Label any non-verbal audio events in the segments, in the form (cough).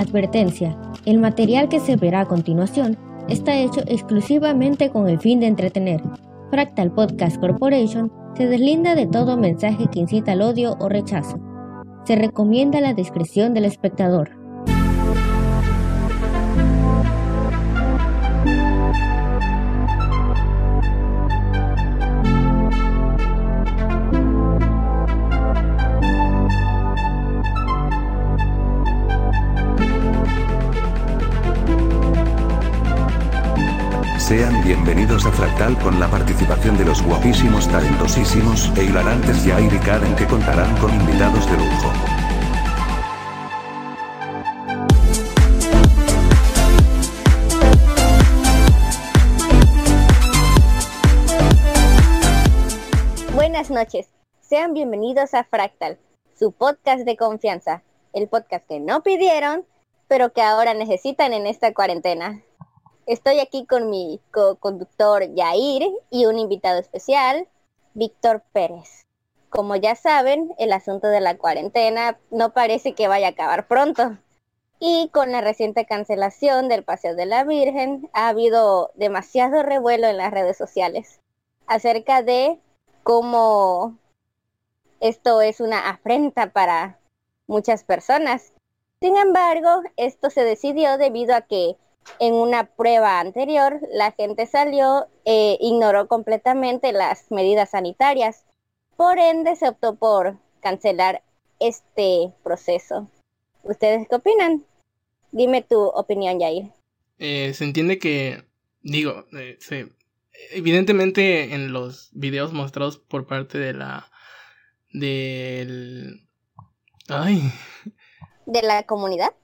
Advertencia. El material que se verá a continuación está hecho exclusivamente con el fin de entretener. Fractal Podcast Corporation se deslinda de todo mensaje que incita al odio o rechazo. Se recomienda la discreción del espectador. Sean bienvenidos a Fractal con la participación de los guapísimos, talentosísimos e hilarantes Jair y Karen que contarán con invitados de lujo. Buenas noches, sean bienvenidos a Fractal, su podcast de confianza, el podcast que no pidieron, pero que ahora necesitan en esta cuarentena. Estoy aquí con mi co-conductor Yair y un invitado especial, Víctor Pérez. Como ya saben, el asunto de la cuarentena no parece que vaya a acabar pronto. Y con la reciente cancelación del Paseo de la Virgen, ha habido demasiado revuelo en las redes sociales acerca de cómo esto es una afrenta para muchas personas. Sin embargo, esto se decidió debido a que en una prueba anterior, la gente salió e ignoró completamente las medidas sanitarias. Por ende, se optó por cancelar este proceso. ¿Ustedes qué opinan? Dime tu opinión, Yair. Eh, se entiende que, digo, eh, evidentemente en los videos mostrados por parte de la... del... Ay. ¿De la comunidad?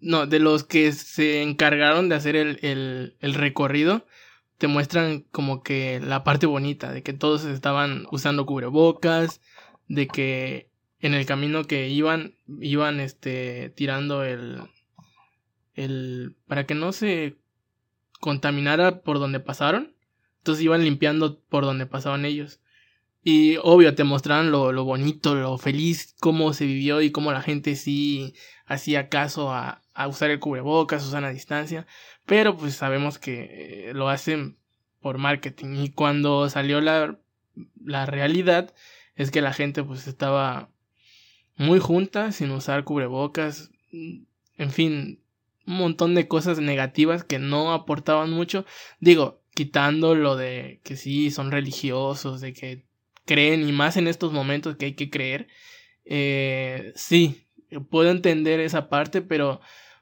No, de los que se encargaron de hacer el, el, recorrido, te muestran como que la parte bonita, de que todos estaban usando cubrebocas, de que en el camino que iban, iban este, tirando el, el, para que no se contaminara por donde pasaron, entonces iban limpiando por donde pasaban ellos. Y obvio, te mostraron lo, lo bonito, lo feliz, cómo se vivió y cómo la gente sí hacía caso a, a usar el cubrebocas, usar a distancia, pero pues sabemos que eh, lo hacen por marketing. Y cuando salió la, la realidad es que la gente pues estaba muy junta sin usar cubrebocas, en fin, un montón de cosas negativas que no aportaban mucho, digo, quitando lo de que sí son religiosos, de que creen y más en estos momentos que hay que creer, eh, sí, puedo entender esa parte, pero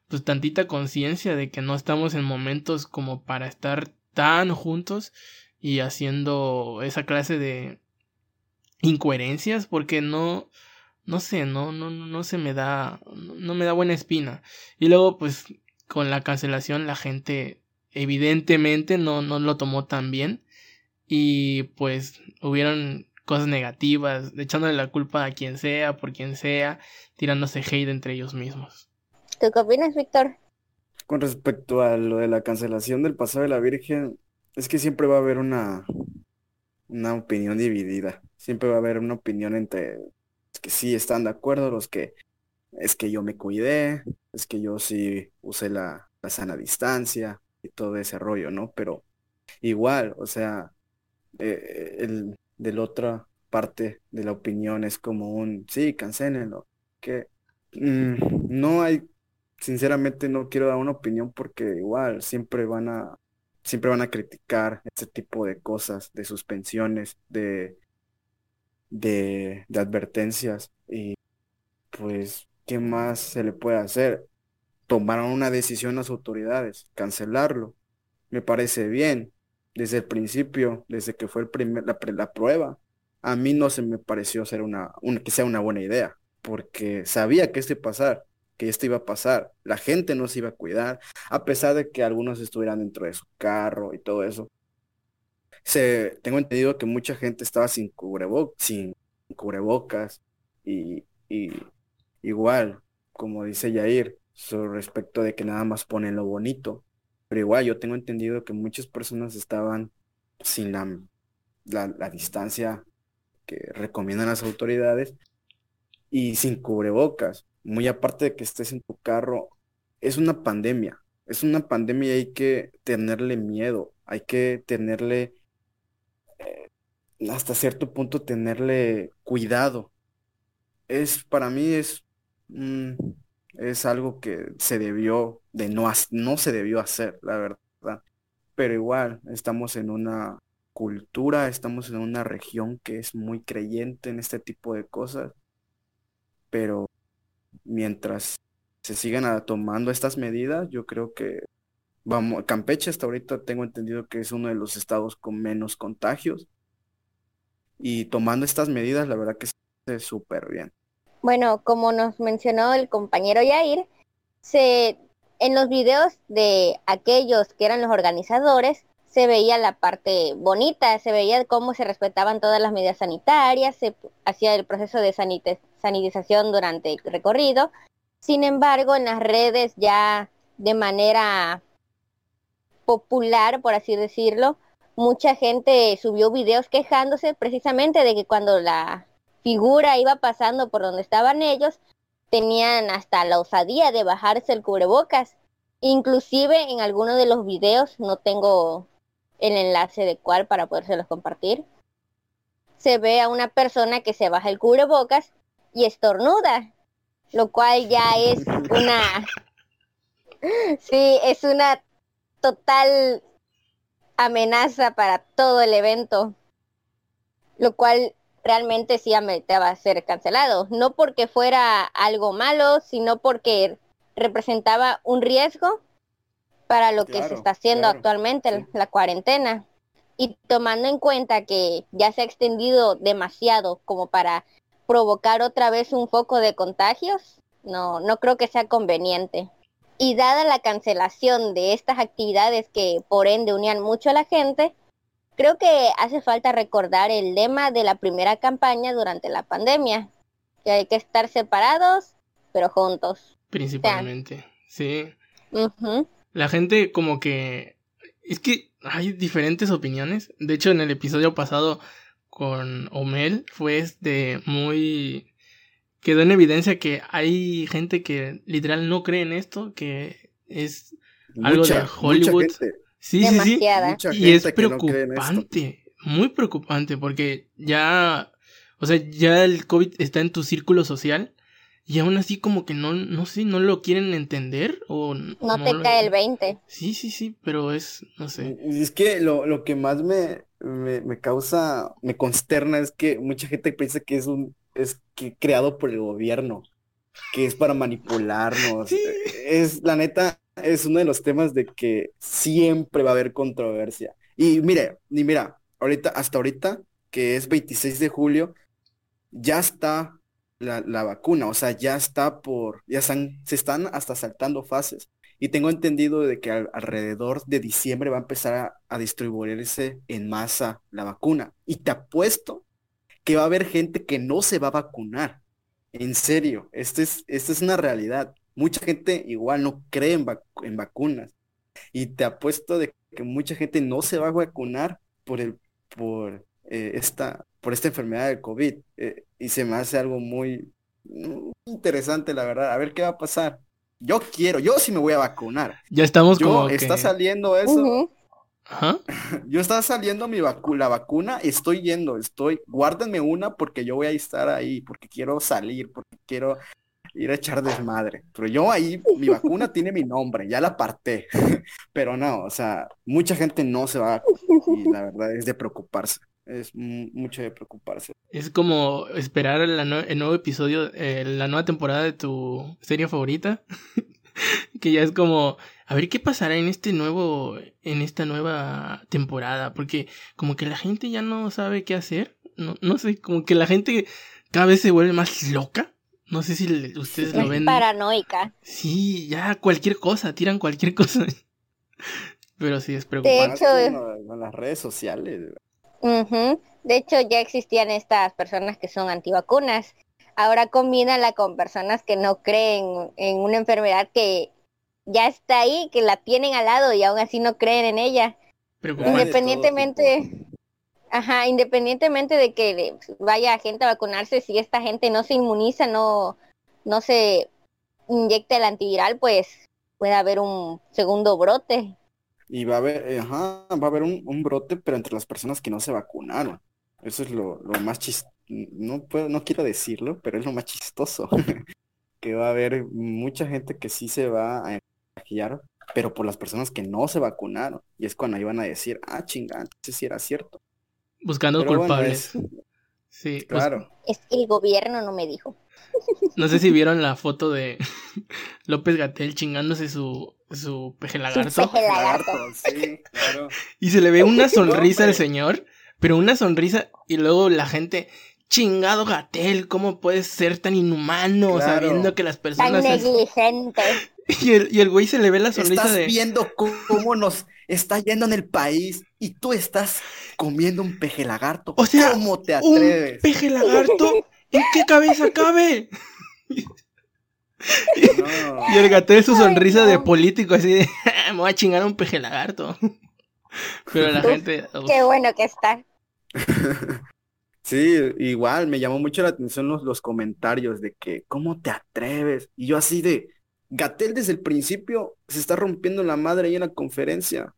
pues tantita conciencia de que no estamos en momentos como para estar tan juntos y haciendo esa clase de incoherencias porque no no sé, no no no se me da no me da buena espina. Y luego pues con la cancelación la gente evidentemente no no lo tomó tan bien y pues hubieron cosas negativas, echándole la culpa a quien sea, por quien sea, tirándose hate entre ellos mismos. ¿Tú qué opinas, Víctor? Con respecto a lo de la cancelación del Paseo de la Virgen, es que siempre va a haber una, una opinión dividida. Siempre va a haber una opinión entre los que sí están de acuerdo, los que es que yo me cuidé, es que yo sí usé la, la sana distancia y todo ese rollo, ¿no? Pero igual, o sea, eh, el, de la otra parte de la opinión es como un, sí, cancelenlo, que mm, no hay, sinceramente no quiero dar una opinión porque igual siempre van a, siempre van a criticar este tipo de cosas, de suspensiones, de, de, de advertencias y pues, ¿qué más se le puede hacer? Tomaron una decisión las autoridades, cancelarlo. Me parece bien, desde el principio, desde que fue el primer, la, la prueba, a mí no se me pareció ser una, que sea una buena idea, porque sabía que esto iba a pasar, que esto iba a pasar, la gente no se iba a cuidar, a pesar de que algunos estuvieran dentro de su carro y todo eso. Se, tengo entendido que mucha gente estaba sin, sin cubrebocas y, y igual, como dice Yair, sobre respecto de que nada más ponen lo bonito. Pero igual yo tengo entendido que muchas personas estaban sin la, la, distancia que recomiendan las autoridades y sin cubrebocas. muy aparte de que estés en tu carro, es una pandemia. Es una pandemia y hay que tenerle miedo, hay que tenerle, eh, hasta cierto punto, tenerle cuidado. Es, para mí es, es algo que se debió de no, no se debió hacer, la verdad. Pero igual, estamos en una cultura, estamos en una región que es muy creyente en este tipo de cosas, pero mientras se sigan tomando estas medidas, yo creo que vamos, Campeche hasta ahorita tengo entendido que es uno de los estados con menos contagios y tomando estas medidas, la verdad que es súper bien. Bueno, como nos mencionó el compañero Yair, se en los videos de aquellos que eran los organizadores se veía la parte bonita, se veía cómo se respetaban todas las medidas sanitarias, se hacía el proceso de sanitización durante el recorrido. Sin embargo, en las redes ya de manera popular, por así decirlo, mucha gente subió videos quejándose precisamente de que cuando la figura iba pasando por donde estaban ellos, tenían hasta la osadía de bajarse el cubrebocas. Inclusive en algunos de los videos, no tengo el enlace de cuál para podérselos compartir, se ve a una persona que se baja el cubrebocas y estornuda, lo cual ya es una... (laughs) sí, es una total amenaza para todo el evento, lo cual realmente sí ameritaba ser cancelado, no porque fuera algo malo, sino porque representaba un riesgo para lo que se está haciendo actualmente, la cuarentena. Y tomando en cuenta que ya se ha extendido demasiado como para provocar otra vez un foco de contagios, no, no creo que sea conveniente. Y dada la cancelación de estas actividades que por ende unían mucho a la gente, Creo que hace falta recordar el lema de la primera campaña durante la pandemia, que hay que estar separados, pero juntos. Principalmente, sí. La gente como que... Es que hay diferentes opiniones. De hecho, en el episodio pasado con Omel fue este muy... Quedó en evidencia que hay gente que literal no cree en esto, que es algo de Hollywood. Sí, sí, sí. Y es preocupante, muy preocupante, porque ya, o sea, ya el COVID está en tu círculo social y aún así como que no, no sé, no lo quieren entender o... No, te cae el 20. Sí, sí, sí, pero es, no sé. Es que lo, lo que más me, me, me, causa, me consterna es que mucha gente piensa que es un, es que creado por el gobierno, que es para manipularnos. Es, la neta, es uno de los temas de que siempre va a haber controversia. Y mire, y mira, ahorita, hasta ahorita, que es 26 de julio, ya está la, vacuna, o sea, ya está por, ya están, se están hasta saltando fases. Y tengo entendido de que alrededor de diciembre va a empezar a, distribuirse en masa la vacuna. Y te apuesto que va a haber gente que no se va a vacunar. En serio, esto es, es una realidad mucha gente igual no cree en, vacunas. Y te apuesto de que mucha gente no se va a vacunar por el, por eh, esta, por esta enfermedad del COVID. Eh, y se me hace algo muy, interesante, la verdad. A ver qué va a pasar. Yo quiero, yo sí me voy a vacunar. Ya estamos como está saliendo eso. (laughs) Yo está saliendo mi vacuna, la vacuna, estoy yendo, estoy, guárdenme una porque yo voy a estar ahí, porque quiero salir, porque quiero ir a echar desmadre. Pero yo ahí, mi vacuna tiene mi nombre, ya la aparté. (laughs) Pero no, o sea, mucha gente no se va la verdad es de preocuparse. Es mucho de preocuparse. Es como esperar el nuevo episodio, eh, la nueva temporada de tu serie favorita. (laughs) que ya es como, a ver qué pasará en este nuevo, en esta nueva temporada. Porque como que la gente ya no sabe qué hacer. No, no sé, como que la gente cada vez se vuelve más loca. No sé si ustedes lo ven. Paranoica. Sí, ya cualquier cosa, tiran cualquier (laughs) cosa. Pero sí es preocupante. De hecho, en las redes sociales. De hecho, ya existían estas personas que son antivacunas. Ahora combínala con personas que no creen en una enfermedad que ya está ahí, que la tienen al lado y aún así no creen en ella. Independientemente, Ajá, independientemente de que vaya gente a vacunarse, si esta gente no se inmuniza, no, no se inyecta el antiviral, pues puede haber un segundo brote. Y va a haber, ajá, va a haber un, brote, pero entre las personas que no se vacunaron. Eso es lo, lo más chistoso. No puedo, no quiero decirlo, pero es lo más chistoso. (laughs) que va a haber mucha gente que sí se va a contagiar, pero por las personas que no se vacunaron. Y es cuando iban a decir, ah, chingada, sí era cierto. Buscando Pero bueno, culpables. es- (laughs) Sí, pues, claro. Es que el gobierno no me dijo. (laughs) no sé si vieron la (laughs) foto de López Gatel chingándose su, su peje lagarto. peje lagarto. sí, claro. Y se le ve una sonrisa al señor, pero una sonrisa y luego la gente, chingado Gatel, ¿cómo puedes ser tan inhumano Claro. sabiendo que las Tan personas... es-?" negligente. Y el, y el güey se le ve la sonrisa Estás de... viendo cómo nos está yendo en el país y tú estás comiendo un peje lagarto. O sea, ¿Cómo te Un atreves? peje lagarto, ¿en qué cabeza cabe? No. Y el Gatel su Ay, sonrisa de político así de, (laughs) me voy a chingar a un peje lagarto. (laughs) Pero la Uf, gente... Qué bueno que está. Sí, igual me llamó mucho la atención los, los comentarios de que, ¿cómo te atreves? Y yo así de, Gatel desde el principio se está rompiendo la madre ahí en la conferencia,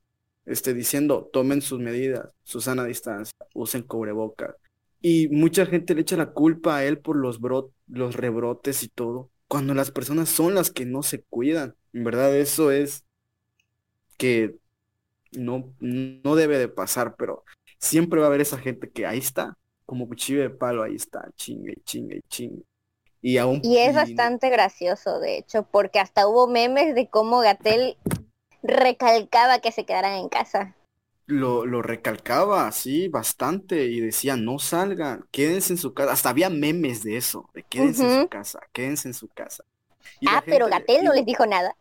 este, diciendo, tomen sus medidas, su sana distancia, usen cubrebocas. Y mucha gente le echa la culpa a él por los bro- los rebrotes y todo, cuando las personas son las que no se cuidan. En verdad, eso es que no, no debe de pasar, pero siempre va a haber esa gente que ahí está como cuchillo de palo, ahí está, chingue, chingue, chingue. Y aún Y es y bastante gracioso, de hecho, porque hasta hubo memes de cómo Gatel recalcaba que se quedaran en casa. lo, lo recalcaba así bastante y decía, no salgan, quédense en su casa. Hasta había memes de eso, de quédense en su casa, quédense en su casa. Y Ah, pero Gatel no y- les dijo nada.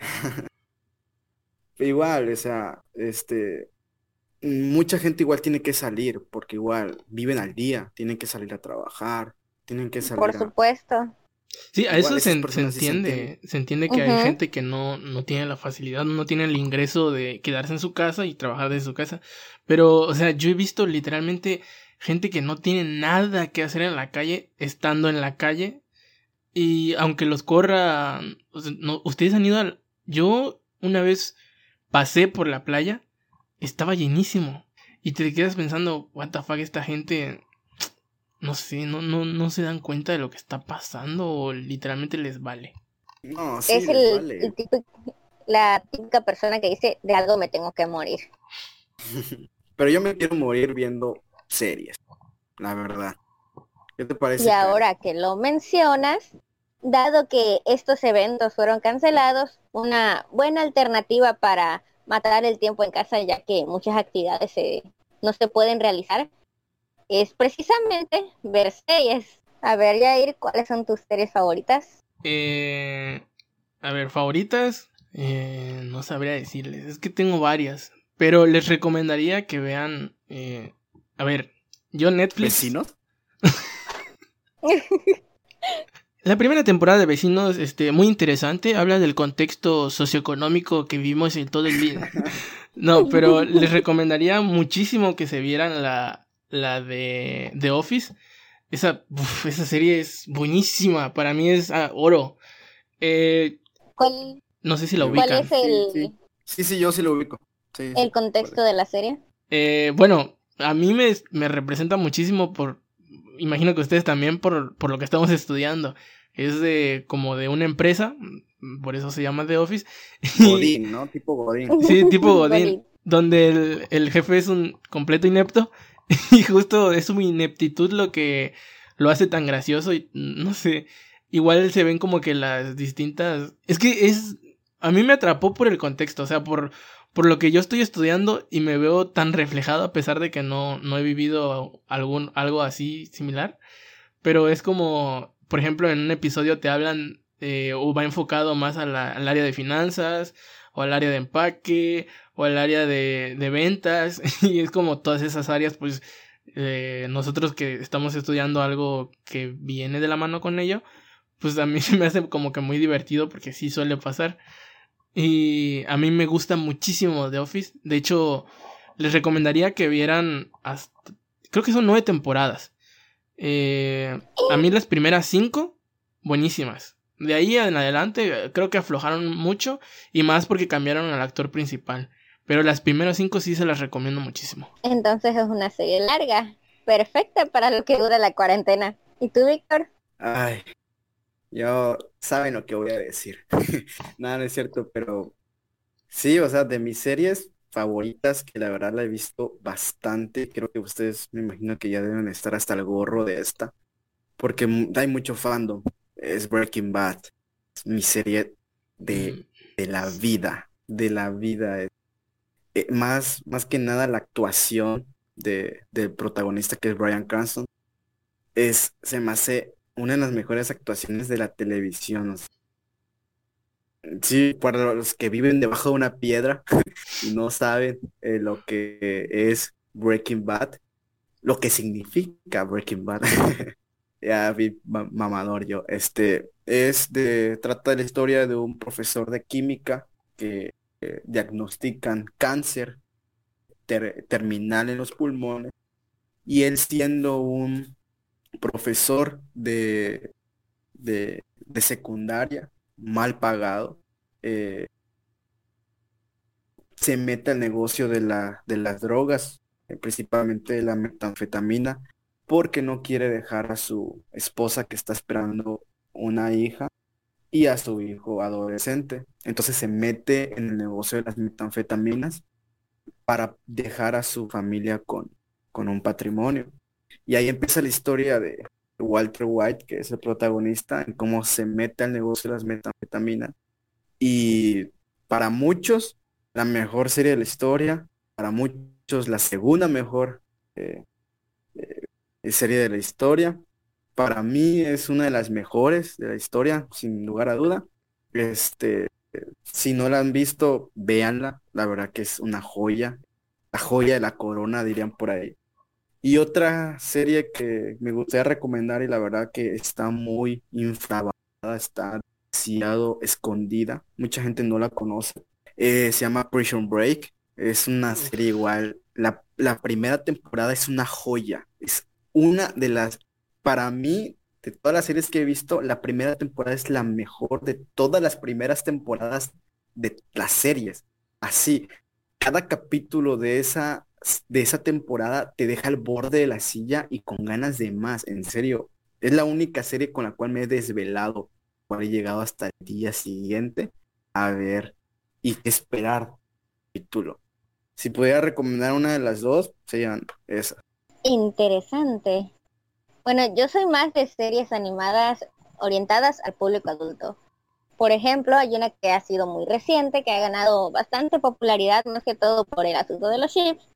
(laughs) Igual, o sea, este, mucha gente igual tiene que salir, porque igual viven al día, tienen que salir a trabajar, tienen que salir Por a... supuesto. Sí, a Igual eso se, se personas sí se entiende. Se entiende que hay gente que no, no tiene la facilidad, no tiene el ingreso de quedarse en su casa y trabajar desde su casa. Pero, o sea, yo he visto literalmente gente que no tiene nada que hacer en la calle, estando en la calle. Y aunque los corra, o sea, no, ustedes han ido al... Yo una vez pasé por la playa, estaba llenísimo. Y te quedas pensando, what the fuck, esta gente no sé, no, no, no se dan cuenta de lo que está pasando o literalmente les vale. No, sí, es les el, vale. el típico- la típica persona que dice, de algo me tengo que morir. (laughs) Pero yo me quiero morir viendo series, la verdad. ¿Qué te parece? Y ahora que lo mencionas, dado que estos eventos fueron cancelados, una buena alternativa para matar el tiempo en casa, ya que muchas actividades se- no se pueden realizar, es precisamente ver series. A ver, Jair, ¿cuáles son tus series favoritas? Eh, a ver, favoritas, eh, no sabría decirles, es que tengo varias, pero les recomendaría que vean, eh, a ver, yo Netflix, ¿Vecinos? (laughs) La primera temporada de Vecinos, este, muy interesante, habla del contexto socioeconómico que vivimos en todo el día. (laughs) No, pero les recomendaría muchísimo que se vieran la, la de The Office. Esa, uf, esa serie es buenísima, para mí es ah, oro. Eh, ¿Cuál, no sé si la cuál es el, Sí, Sí, sí, yo sí lo ubico. Sí, sí, el contexto de la serie? Eh, bueno, a mí me, me representa muchísimo por, imagino que ustedes también por, por lo que estamos estudiando. Es de como de una empresa, por eso se llama The Office. Godín, ¿no? Tipo Godín. Sí, tipo (laughs) Godín, Godín. donde el, el jefe es un completo inepto (laughs) y justo es su ineptitud lo que lo hace tan gracioso y no sé, igual se ven como que las distintas... Es que es... A mí me atrapó por el contexto, o sea, por, por lo que yo estoy estudiando y me veo tan reflejado a pesar de que no, no he vivido algún, algo así similar. Pero es como, por ejemplo, en un episodio te hablan eh, o va enfocado más al área de finanzas o al área de empaque o al área de, de ventas (laughs) y es como todas esas áreas pues eh, nosotros que estamos estudiando algo que viene de la mano con ello pues a mí (laughs) se me hace como que muy divertido porque sí suele pasar. Y a mí me gusta muchísimo The Office. De hecho les recomendaría que vieran creo que son nueve temporadas. Eh, a mí las primeras cinco buenísimas De ahí en adelante creo que aflojaron mucho y más porque cambiaron al actor principal. Pero las primeras cinco sí se las recomiendo muchísimo. Entonces es una serie larga, perfecta para lo que dura la cuarentena. ¿Y tú, Víctor? Ay, yo saben lo que voy a decir. (laughs) Nada, no es cierto, pero sí, o sea, de mis series favoritas, que la verdad la he visto bastante, creo que ustedes me imagino que ya deben estar hasta el gorro de esta, porque hay mucho fandom. Es Breaking Bad, es mi serie de, de la vida, de la vida. Eh, más, más que nada la actuación de, del protagonista que es Brian Cranston es, se me hace una de las mejores actuaciones de la televisión. Sí, para los que viven debajo de una piedra (laughs) y no saben eh, lo que es Breaking Bad, lo que significa Breaking Bad. (laughs) ya vi mamador yo. Este es de, trata de la historia de un profesor de química que diagnostican cáncer terminal en los pulmones y él siendo un profesor de, de, secundaria, mal pagado, eh, se mete al negocio de, la, de las drogas, eh, principalmente de la metanfetamina, porque no quiere dejar a su esposa que está esperando una hija y a su hijo adolescente. Entonces se mete en el negocio de las metanfetaminas para dejar a su familia con, con un patrimonio. Y ahí empieza la historia de Walter White, que es el protagonista, en cómo se mete al negocio de las metanfetaminas. Y para muchos, la mejor serie de la historia, para muchos, la segunda mejor eh, serie de la historia. Para mí es una de las mejores de la historia, sin lugar a duda. Este, si no la han visto, véanla. La verdad que es una joya. La joya de la corona, dirían por ahí. Y otra serie que me gustaría recomendar y la verdad que está muy infravalorada, está demasiado escondida, mucha gente no la conoce, eh, se llama Prison Break, es una serie igual, la, la primera temporada es una joya, es una de las, para mí, de todas las series que he visto, la primera temporada es la mejor de todas las primeras temporadas de las series. Así, cada capítulo de esa de esa temporada te deja al borde de la silla y con ganas de más, en serio. Es la única serie con la cual me he desvelado, por he llegado hasta el día siguiente a ver y esperar título. Si pudiera recomendar una de las dos, serían esas. Interesante. Bueno, yo soy más de series animadas orientadas al público adulto. Por ejemplo, hay una que ha sido muy reciente, que ha ganado bastante popularidad, más que todo por el asunto de los chips,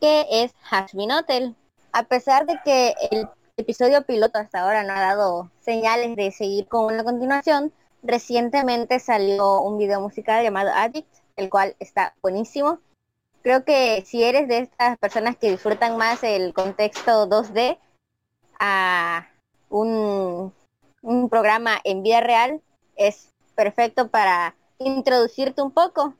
que es Hashbin Hotel. A pesar de que el episodio piloto hasta ahora no ha dado señales de seguir con una continuación, recientemente salió un video musical llamado Addict, el cual está buenísimo. Creo que si eres de estas personas que disfrutan más el contexto 2D a un, programa en vida real, es perfecto para introducirte un poco.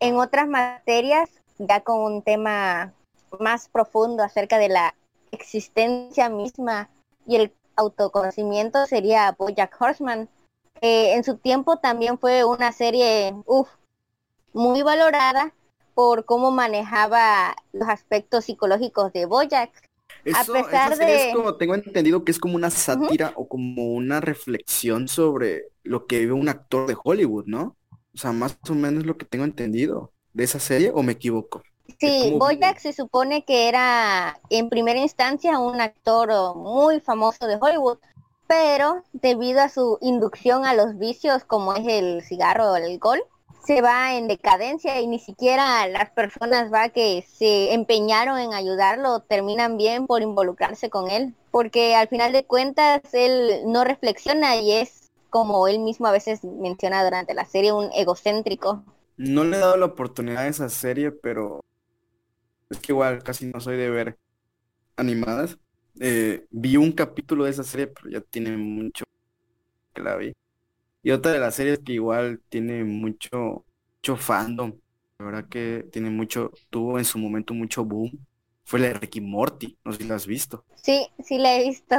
En otras materias, ya con un tema más profundo acerca de la existencia misma y el autoconocimiento sería Bojack Horseman. en su tiempo también fue una serie muy valorada por cómo manejaba los aspectos psicológicos de Bojack. a pesar de... Es como, tengo entendido que es como una sátira o como una reflexión sobre lo que vive un actor de Hollywood, ¿no? O sea, más o menos lo que tengo entendido de esa serie, ¿o me equivoco? Sí, Bojack se supone que era en primera instancia un actor muy famoso de Hollywood, pero debido a su inducción a los vicios como es el cigarro o el alcohol, se va en decadencia y ni siquiera las personas va que se empeñaron en ayudarlo terminan bien por involucrarse con él, porque al final de cuentas él no reflexiona y es como él mismo a veces menciona durante la serie un egocéntrico. No le he dado la oportunidad a esa serie, pero es que igual casi no soy de ver animadas. Eh, vi un capítulo de esa serie, pero ya tiene mucho que la vi. Y otra de las series que igual tiene mucho, mucho fandom, la verdad que tiene mucho, tuvo en su momento mucho boom, fue la de Ricky Morty, no sé si la has visto. Sí, sí la he visto.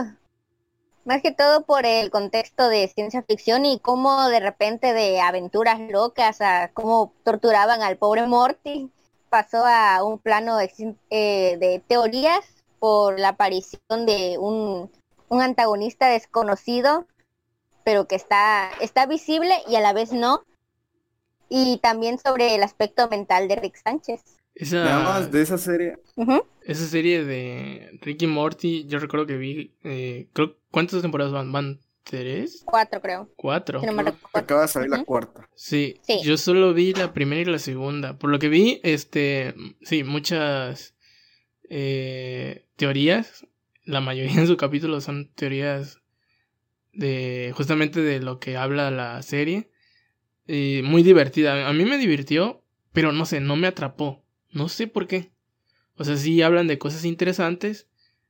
Más que todo por el contexto de ciencia ficción y cómo de repente de aventuras locas a cómo torturaban al pobre Morty, pasó a un plano eh, de teorías por la aparición de un, un antagonista desconocido, pero que está, está visible y a la vez no. Y también sobre el aspecto mental de Rick Sánchez. Esa, Nada más de esa serie. Esa serie de Ricky Morty, yo recuerdo que vi, eh, creo, ¿cuántas temporadas van? ¿Van tres? Cuatro, creo. ¿Cuatro? Si no me recuerdo. Acaba de salir la cuarta. Sí, Sí. yo solo vi la primera y la segunda. Por lo que vi, este, sí, muchas eh, teorías. La mayoría (laughs) de sus capítulos son teorías de justamente de lo que habla la serie. Y muy divertida. A mí me divirtió, pero no sé, no me atrapó. No sé por qué. O sea, sí hablan de cosas interesantes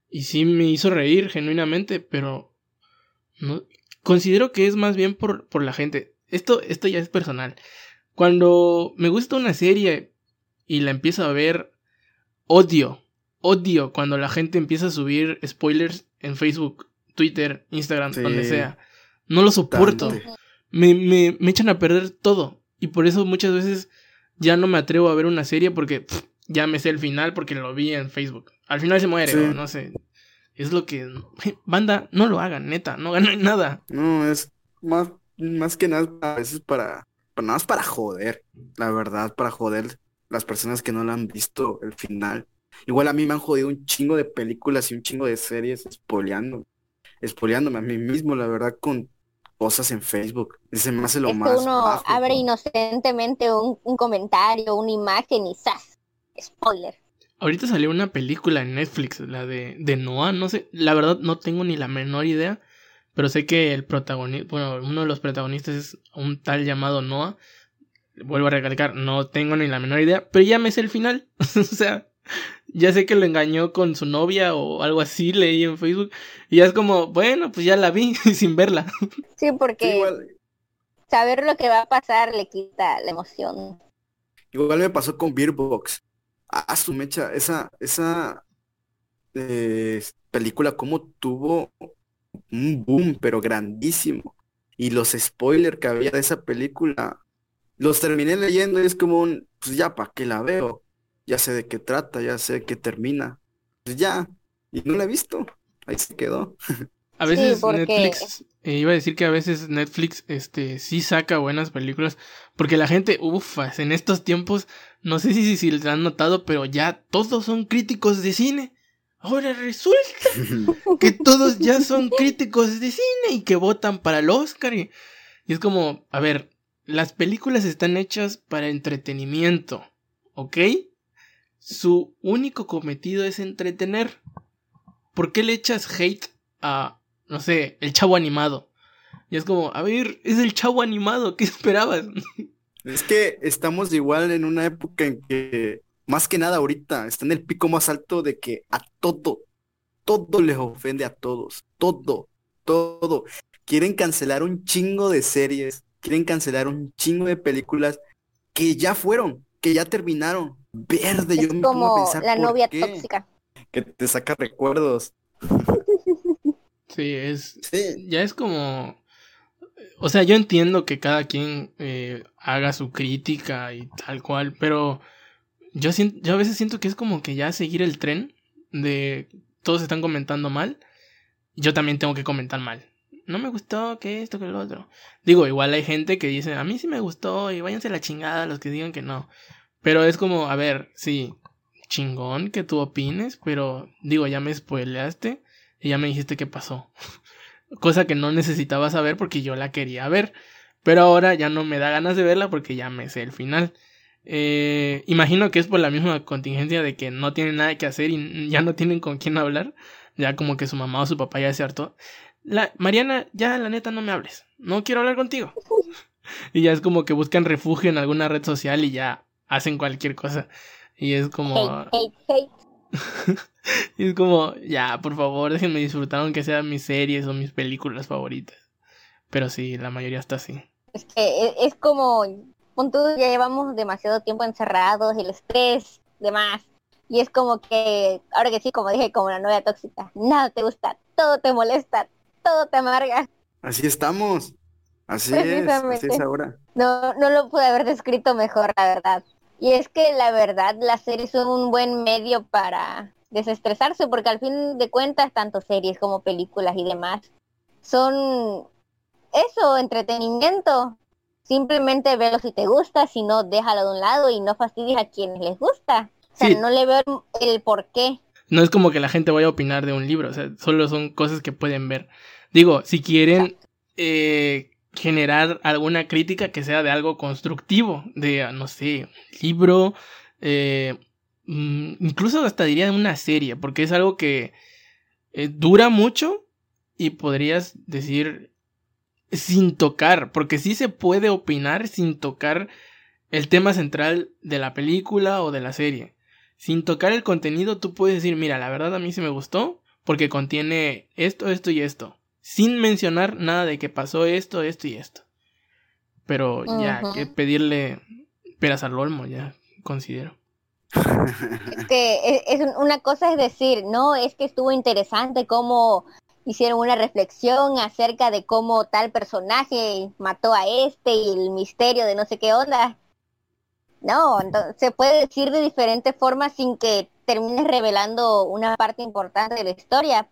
y sí me hizo reír genuinamente, pero considero que es más bien por, por la gente. Esto, esto ya es personal. Cuando me gusta una serie y la empiezo a ver, odio, odio cuando la gente empieza a subir spoilers en Facebook, Twitter, Instagram, Sí. donde sea. No lo soporto. Me, me, me echan a perder todo. Y por eso muchas veces ya no me atrevo a ver una serie porque pff, ya me sé el final porque lo vi en Facebook. Al final se muere, Sí. o no sé. Es lo que... Banda, no lo hagan, neta, no ganan (laughs) nada. No, es más, más que nada a veces para, para nada más para joder, la verdad, para joder las personas que no la han visto el final. Igual a mí me han jodido un chingo de películas y un chingo de series spoileando, spoileándome a mí mismo, la verdad, con cosas en Facebook. Se me hace lo Es que más uno bajo. abre inocentemente un, un comentario, una imagen y ¡zas! Spoiler. Ahorita salió una película en Netflix, la de, de Noah, no sé, la verdad no tengo ni la menor idea, pero sé que el protagonista, bueno, uno de los protagonistas es un tal llamado Noah. Vuelvo a recalcar, no tengo ni la menor idea, pero ya me sé el final. (laughs) o sea, ya sé que lo engañó con su novia o algo así, leí en Facebook. Y ya es como, bueno, pues ya la vi (laughs) sin verla. Sí, Sí, porque igual, saber lo que va a pasar le quita la emoción. igual me pasó con Beerbox. Ah, su mecha, esa, esa eh, película como tuvo un boom, pero grandísimo. Y los spoilers que había de esa película, los terminé leyendo y es como un, pues ya, ¿para qué la veo? Ya sé de qué trata, ya sé de qué termina. Pues ya, y no la he visto. Ahí se quedó. A veces porque- Netflix, eh, iba a decir que a veces Netflix, este, sí saca buenas películas, porque la gente, ufas, en estos tiempos, no sé si, si, si les han notado, pero ya todos son críticos de cine. Ahora resulta (laughs) que todos ya son críticos de cine y que votan para el Oscar. Y, y es como, a ver, las películas están hechas para entretenimiento, ¿ok? Su único cometido es entretener. ¿Por qué le echas hate a, no sé, el chavo animado? Y es como, a ver, es el chavo animado, ¿qué (laughs) esperabas? Es que estamos igual en una época en que, más que nada ahorita, está en el pico más alto de que a todo, todo les ofende a todos, todo, todo. Quieren cancelar un chingo de series, quieren cancelar un chingo de películas que ya fueron, que ya terminaron. Verde, yo me pongo a como pensar la por novia qué, tóxica. que te saca recuerdos. (laughs) Sí, es, Sí, ya es como... O sea, yo entiendo que cada quien eh, haga su crítica y tal cual, pero yo, siento, yo a veces siento que es como que ya seguir el tren de todos están comentando mal, yo también tengo que comentar mal. No me gustó, que esto, que lo otro. Digo, igual hay gente que dice, a mí sí me gustó y váyanse la chingada los que digan que no. Pero es como, a ver, sí, chingón que tú opines, pero digo, ya me spoileaste y ya me dijiste qué pasó. (laughs) Cosa que no necesitaba saber porque yo la quería ver. Pero ahora ya no me da ganas de verla porque ya me sé el final. Eh, imagino que es por la misma contingencia de que no tienen nada que hacer y ya no tienen con quién hablar. Ya como que su mamá o su papá ya se hartó. La, Mariana, ya la neta no me hables. No quiero hablar contigo. (laughs) y ya es como que buscan refugio en alguna red social y ya hacen cualquier cosa. Y es como... Hate, hate, hate. Y es como, ya, por favor, déjenme disfrutar aunque sean mis series o mis películas favoritas. Pero sí, la mayoría está así. Es que e- es como, pon tú, ya llevamos demasiado tiempo encerrados, el estrés, demás. Y es como que, ahora que sí, como dije, como la novia tóxica, nada te gusta, todo te molesta, todo te amarga. Así estamos. Así es, así es ahora. No, no lo pude haber descrito mejor, la verdad. Y es que la verdad, las series son un buen medio para desestresarse, porque al fin de cuentas, tanto series como películas y demás, son eso, entretenimiento. Simplemente velo si te gusta, si no, déjalo de un lado y no fastidies a quienes les gusta. O sea, no le veo el por qué. No es como que la gente vaya a opinar de un libro, o sea, solo son cosas que pueden ver. Digo, si quieren eh, generar alguna crítica que sea de algo constructivo, de, no sé, libro, eh, mm, incluso hasta diría de una serie, porque es algo que eh, dura mucho y podrías decir sin tocar, porque sí se puede opinar sin tocar el tema central de la película o de la serie. Sin tocar el contenido, tú puedes decir, mira, la verdad a mí sí me gustó porque contiene esto, esto y esto. Sin mencionar nada de que pasó esto, esto y esto. Pero ya, que pedirle peras al olmo, ya considero. Es que e, es, una cosa es decir, no, es que estuvo interesante cómo hicieron una reflexión acerca de cómo tal personaje mató a este y el misterio de no sé qué onda. No, se puede decir de diferentes formas sin que termines revelando una parte importante de la historia.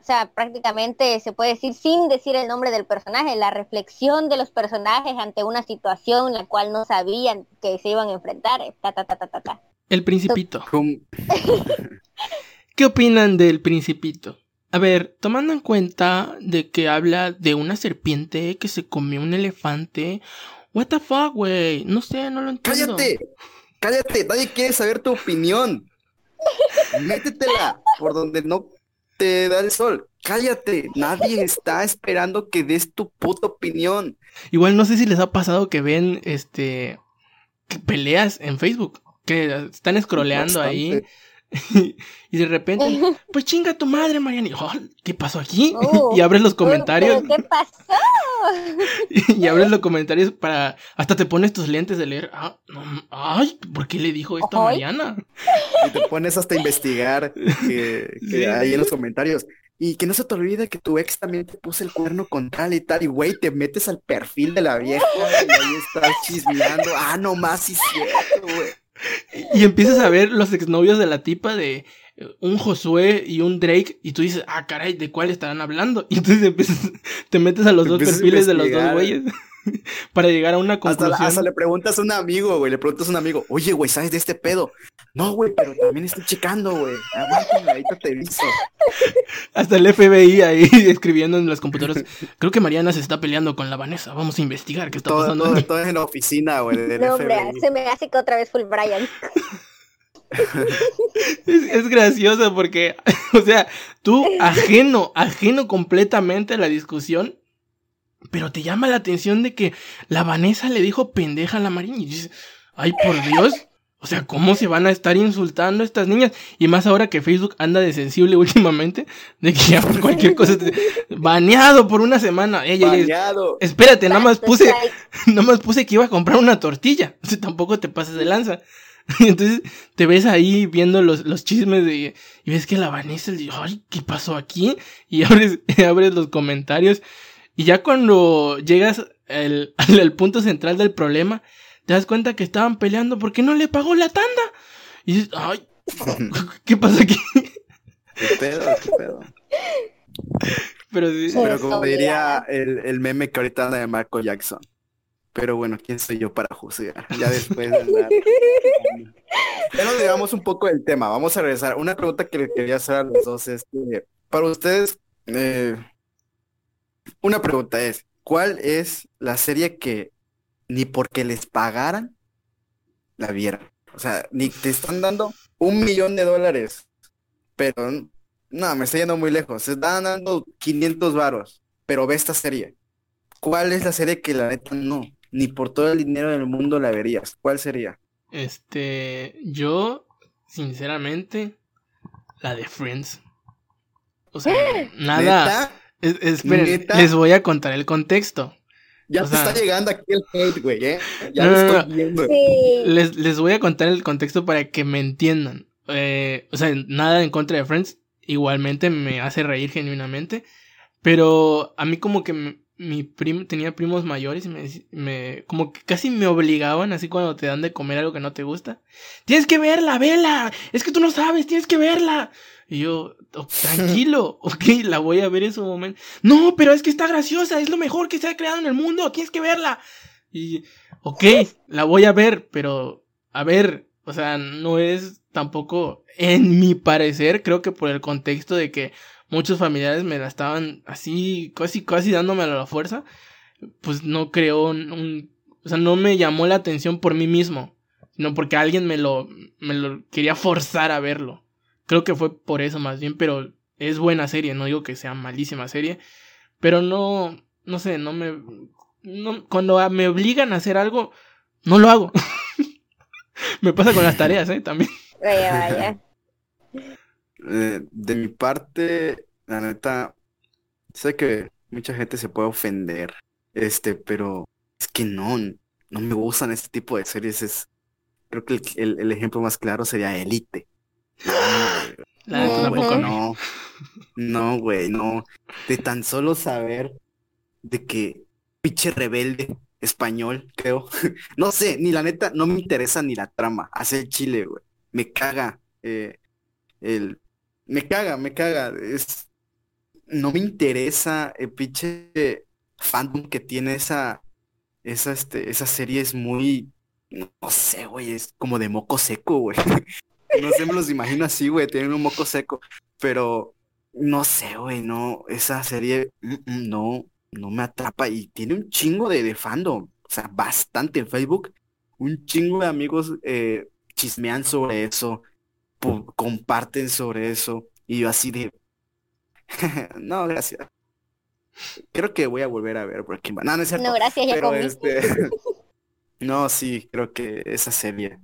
O sea, prácticamente se puede decir sin decir el nombre del personaje, la reflexión de los personajes ante una situación en la cual no sabían que se iban a enfrentar. Ta, ta, ta, ta, ta. El principito. (laughs) ¿Qué opinan del principito? A ver, tomando en cuenta de que habla de una serpiente que se comió un elefante. What the fuck, güey? No sé, no lo entiendo. Cállate, cállate, nadie quiere saber tu opinión. Métetela por donde no te da el sol. Cállate, nadie está esperando que des tu puta opinión. Igual no sé si les ha pasado que ven este peleas en Facebook, que están scrolleando ahí (laughs) y de repente, (laughs) pues chinga tu madre, Mariana. ¿Qué pasó aquí? Oh, (laughs) y abres los comentarios. ¿Qué pasó? y abres los comentarios para. Hasta te pones tus lentes de leer. Ah, ay, ¿por qué le dijo esto a Mariana? Y te pones hasta a investigar que, ahí en los comentarios. Y que no se te olvide que tu ex también te puso el cuerno con tal y tal. Y güey, te metes al perfil de la vieja y ahí estás chismeando. Ah, no más, sí, cierto, güey. Y empiezas a ver los exnovios de la tipa de un Josué y un Drake y tú dices, ah, caray, ¿de cuál estarán hablando? Y entonces empiezas, te metes a los dos perfiles de los dos güeyes (laughs) para llegar a una conclusión. Hasta, le preguntas a un amigo, güey, le preguntas a un amigo, oye, güey, ¿sabes de este pedo? No, güey, pero también estoy checando, güey. Aguántame, ahorita te visto. (laughs) Hasta el FBI ahí (laughs) escribiendo en las computadoras. Creo que Mariana se está peleando con la Vanessa. Vamos a investigar qué está pasando. Todo, todo en la oficina, güey. No, hombre, se me hace que otra vez fue el Brian. es, es, gracioso porque, o sea, tú ajeno, ajeno completamente a la discusión, pero te llama la atención de que la Vanessa le dijo pendeja a la Marina y dices, ay por Dios, o sea, ¿cómo se van a estar insultando a estas niñas? Y más ahora que Facebook anda de sensible (laughs) últimamente, de que ya cualquier cosa (laughs) baneado por una semana. Ella, baneado. espérate, nada más puse, (laughs) nada más puse que iba a comprar una tortilla. O sea, tampoco te pases de lanza. Entonces te ves ahí viendo los, los chismes de, y ves que la Vanessa le dice, ay, ¿qué pasó aquí? Y abres, abres los comentarios. Y ya cuando llegas (laughs) al, al punto central del problema, te das cuenta que estaban peleando porque no le pagó la tanda. Y dices, ay, (laughs) ¿qué pasa aquí? ¿Qué pedo? ¿Qué pedo? (laughs) Pero, sí, Pero como diría el, el, meme que ahorita anda de Marco Jackson. Pero bueno, ¿quién soy yo para juzgar? Ya después de la... Ya nos digamos un poco del tema. Vamos a regresar. Una pregunta que le quería hacer a los dos es que, para ustedes, eh, una pregunta es, ¿cuál es la serie que ni porque les pagaran, la vieran. O sea, ni te están dando un millón de dólares. Pero, no, me está yendo muy lejos. Se están dando 500 varos. Pero ve esta serie. ¿Cuál es la serie que la neta no? Ni por todo el dinero del mundo la verías. ¿Cuál sería? Este, yo, sinceramente, la de Friends. O sea, nada. Esperen, les voy a contar el contexto. Ya te está llegando aquí el hate, güey, ¿eh? Ya lo estoy viendo. Les, les voy a contar el contexto para que me entiendan. Eh, o sea, nada en contra de Friends. Igualmente me hace reír genuinamente. Pero a mí como que me- mi primo tenía primos mayores y me, me como que casi me obligaban así cuando te dan de comer algo que no te gusta. Tienes que verla, vela. Es que tú no sabes, tienes que verla. Y yo, "Oh, tranquilo, (laughs) ok, la voy a ver en su momento. No, pero es que está graciosa, es lo mejor que se ha creado en el mundo, tienes que verla. Y, ok, la voy a ver, pero, a ver, o sea, no es tampoco, en mi parecer, creo que por el contexto de que muchos familiares me la estaban así, casi, casi dándome a la fuerza, pues no creó un, un- o sea, no me llamó la atención por mí mismo, sino porque alguien me lo, me lo quería forzar a verlo. Creo que fue por eso más bien, pero es buena serie, no digo que sea malísima serie, pero no, no sé, no me, no, cuando a- me obligan a hacer algo, no lo hago. (laughs) me pasa con las tareas, eh, también. Vaya, vaya. Eh, de mi parte, la neta, sé que mucha gente se puede ofender, este, pero es que no, no me gustan este tipo de series. Es, creo que el, el- el ejemplo más claro sería Elite. No, La tampoco. no, no, güey, no. De tan solo saber de que pinche rebelde español, creo. (laughs) No sé, ni la neta, no me interesa ni la trama. Hacer chile, güey. Me caga. eh, el, me caga, me caga. Es, no me interesa el pinche fandom que tiene esa, esa, este, esa serie es muy, no sé, güey, es como de moco seco, güey. (laughs) No sé, me los imagino así, güey, tienen un moco seco, pero no sé, güey, no, esa serie, no, no me atrapa y tiene un chingo de, de fandom, o sea, bastante en Facebook, un chingo de amigos eh, chismean sobre eso, comparten sobre eso, y yo así de, (laughs) no, gracias. Creo que voy a volver a ver Breaking Bad. No, no es cierto. No, gracias, ya Pero este, (laughs) no, sí, creo que esa serie,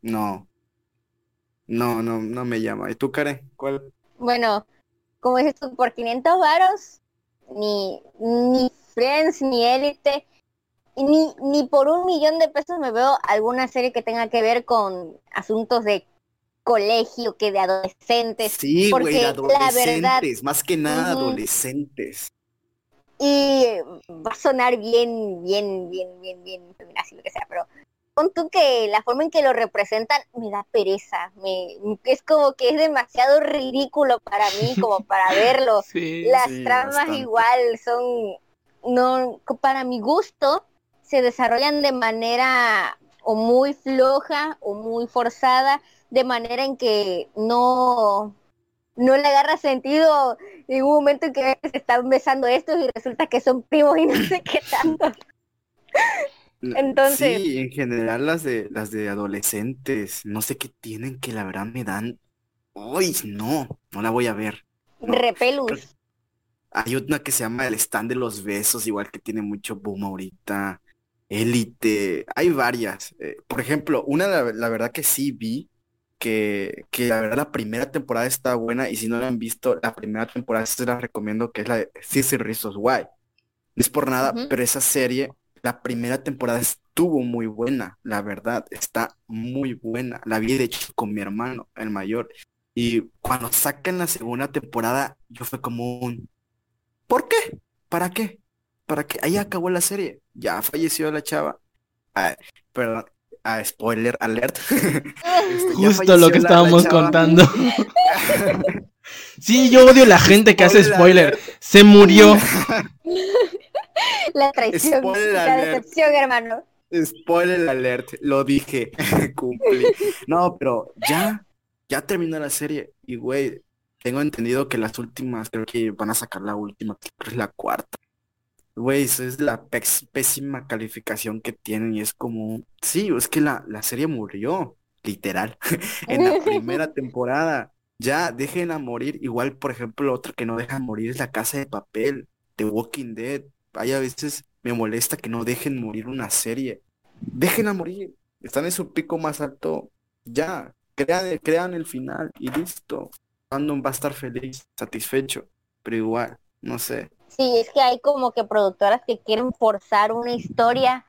no, no, no, no me llama. ¿Y tú, Karen? ¿Cuál? Bueno, como dices tú, por 500 varos, ni, ni Friends, ni Élite, ni, ni por un millón de pesos me veo alguna serie que tenga que ver con asuntos de colegio, que de adolescentes. Sí, güey, de porque la verdad- adolescentes, más que nada adolescentes. Y va a sonar bien, bien, bien, bien, bien feminazi, lo que sea, pero pon tú que la forma en que lo representan me da pereza, me, es como que es demasiado ridículo para mí (laughs) como para verlo. Sí. Las Sí, tramas bastante. igual son, no, para mi gusto, se desarrollan de manera o muy floja o muy forzada, de manera en que no, no le agarra sentido en un momento en que se están besando estos y resulta que son primos y no sé qué tanto. (laughs) Entonces- Sí, en general las de las de adolescentes, no sé qué tienen que la verdad me dan. Uy, no, no la voy a ver. No, Repelus. Hay una que se llama El Stand de los Besos, igual que tiene mucho boom ahorita. Élite, hay varias. Eh, por ejemplo, una la, la verdad que sí vi, que, que la verdad la primera temporada está buena y si no la han visto, la primera temporada se la recomiendo, que es la de Sissy Reasons Why. No es por nada, pero esa serie, la primera temporada estuvo muy buena, la verdad, está muy buena. La vi de hecho con mi hermano, el mayor. Y cuando sacan la segunda temporada, yo fue como un... ¿Por qué? ¿Para qué? ¿Para qué? Ahí acabó la serie. Ya falleció la chava. Ah, perdón. Ah, spoiler alert. (laughs) Este, Justo lo que la- estábamos contando. (laughs) Sí, yo odio la gente que hace Spoiler spoiler. alert. Se murió. (laughs) (laughs) La traición, Spoiler la alert. decepción, hermano. Spoiler alert, lo dije, (laughs) cumplí. No, pero ya, ya terminó la serie y güey, tengo entendido que las últimas, creo que van a sacar la última, creo que es la cuarta. Güey, eso es la pésima calificación que tienen y es como, sí, es que la, la serie murió, literal, (laughs) en la primera temporada. Ya, dejen a morir. Igual, por ejemplo, otra que no dejan morir es La Casa de Papel, The Walking Dead. Hay a veces me molesta que no dejen morir una serie. Dejen a morir. Están en su pico más alto. Ya, crean, crean el final y listo. Fandom va a estar feliz, satisfecho. Pero igual, no sé. Sí, es que hay como que productoras que quieren forzar una historia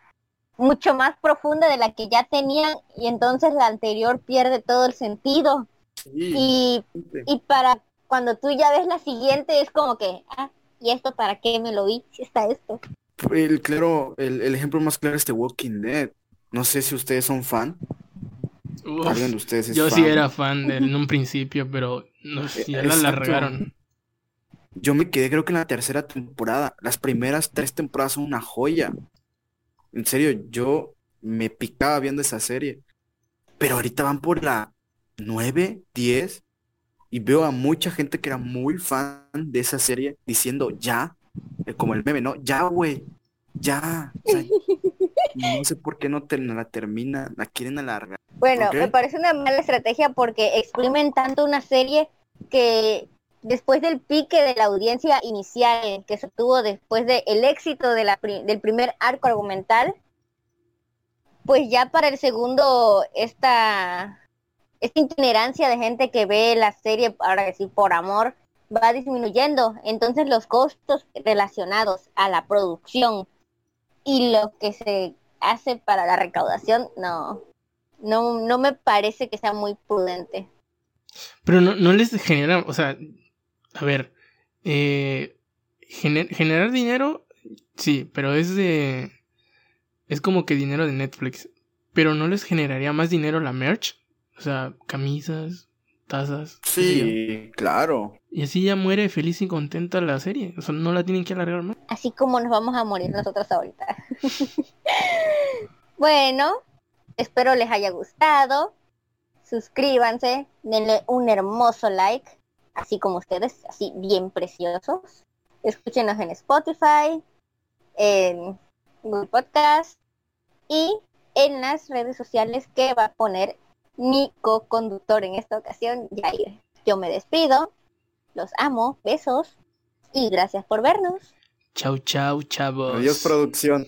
mucho más profunda de la que ya tenían y entonces la anterior pierde todo el sentido. Sí, Y, y para cuando tú ya ves la siguiente es como que, ah, ¿y esto para qué me lo vi? Si está esto. El, claro, el, el ejemplo más claro es The Walking Dead. No sé si ustedes son fan. Uf, ¿Alguien de ustedes es yo fan? sí era fan de, en un principio, pero no, sé, ya la largaron. Yo me quedé creo que en la tercera temporada. Las primeras tres temporadas son una joya. En serio, yo me picaba viendo esa serie. Pero ahorita van por la 9, 10 y veo a mucha gente que era muy fan de esa serie diciendo ya, eh, como el meme, ¿no? Ya, güey, ya. O sea, no sé por qué no te la terminan, la quieren alargar. Bueno, me parece una mala estrategia porque exprimen tanto una serie que después del pique de la audiencia inicial que se tuvo después del éxito de la pri- del primer arco argumental, pues ya para el segundo esta, esta itinerancia de gente que ve la serie, ahora que sí, por amor, va disminuyendo. Entonces los costos relacionados a la producción y lo que se hace para la recaudación, no, no, no me parece que sea muy prudente. Pero no, no les genera, o sea, a ver, eh, gener- generar dinero, sí, pero es de, es como que dinero de Netflix, pero no les generaría más dinero la merch, o sea, camisas, tazas. Sí, claro. y así ya muere feliz y contenta la serie, o sea, no la tienen que alargar más. Así como nos vamos a morir nosotros ahorita. (laughs) bueno, espero les haya gustado. Suscríbanse, denle un hermoso like, así como ustedes, así bien preciosos. Escúchenos en Spotify, en Google Podcast y en las redes sociales que va a poner mi co-conductor en esta ocasión, Jair. Yo me despido, los amo, besos y gracias por vernos. Chau, chau, chavos. Adiós, producción.